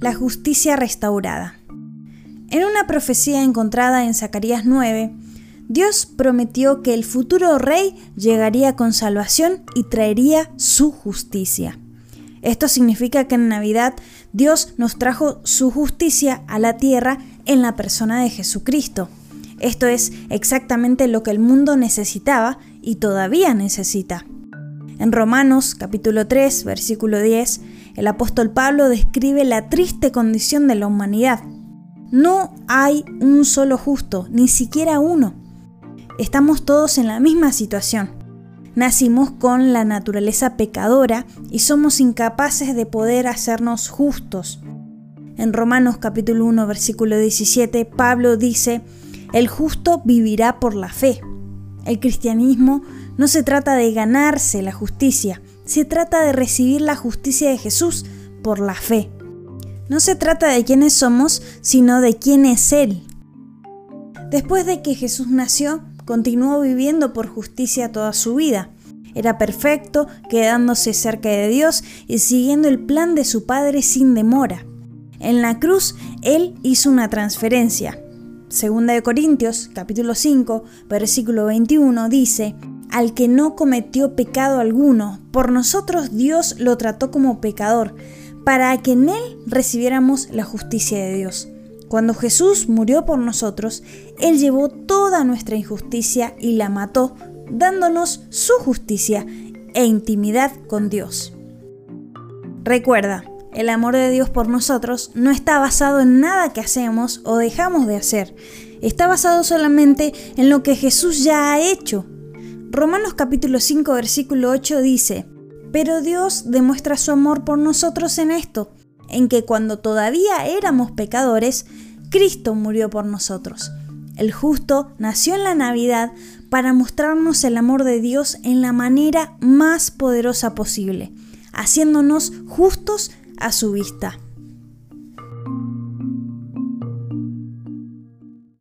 la justicia restaurada. En una profecía encontrada en Zacarías 9, Dios prometió que el futuro rey llegaría con salvación y traería su justicia. Esto significa que en Navidad Dios nos trajo su justicia a la tierra en la persona de Jesucristo. Esto es exactamente lo que el mundo necesitaba y todavía necesita. En Romanos capítulo 3, versículo 10, el apóstol Pablo describe la triste condición de la humanidad. No hay un solo justo, ni siquiera uno. Estamos todos en la misma situación. Nacimos con la naturaleza pecadora y somos incapaces de poder hacernos justos. En Romanos capítulo 1 versículo 17 Pablo dice, el justo vivirá por la fe. El cristianismo no se trata de ganarse la justicia, se trata de recibir la justicia de Jesús por la fe. No se trata de quiénes somos, sino de quién es Él. Después de que Jesús nació, continuó viviendo por justicia toda su vida. Era perfecto, quedándose cerca de Dios y siguiendo el plan de su Padre sin demora. En la cruz, Él hizo una transferencia. Segunda de Corintios, capítulo 5, versículo 21, dice, Al que no cometió pecado alguno, por nosotros Dios lo trató como pecador, para que en Él recibiéramos la justicia de Dios. Cuando Jesús murió por nosotros, Él llevó toda nuestra injusticia y la mató, dándonos su justicia e intimidad con Dios. Recuerda, el amor de Dios por nosotros no está basado en nada que hacemos o dejamos de hacer. Está basado solamente en lo que Jesús ya ha hecho. Romanos capítulo 5 versículo 8 dice, Pero Dios demuestra su amor por nosotros en esto, en que cuando todavía éramos pecadores, Cristo murió por nosotros. El justo nació en la Navidad para mostrarnos el amor de Dios en la manera más poderosa posible, haciéndonos justos a su vista.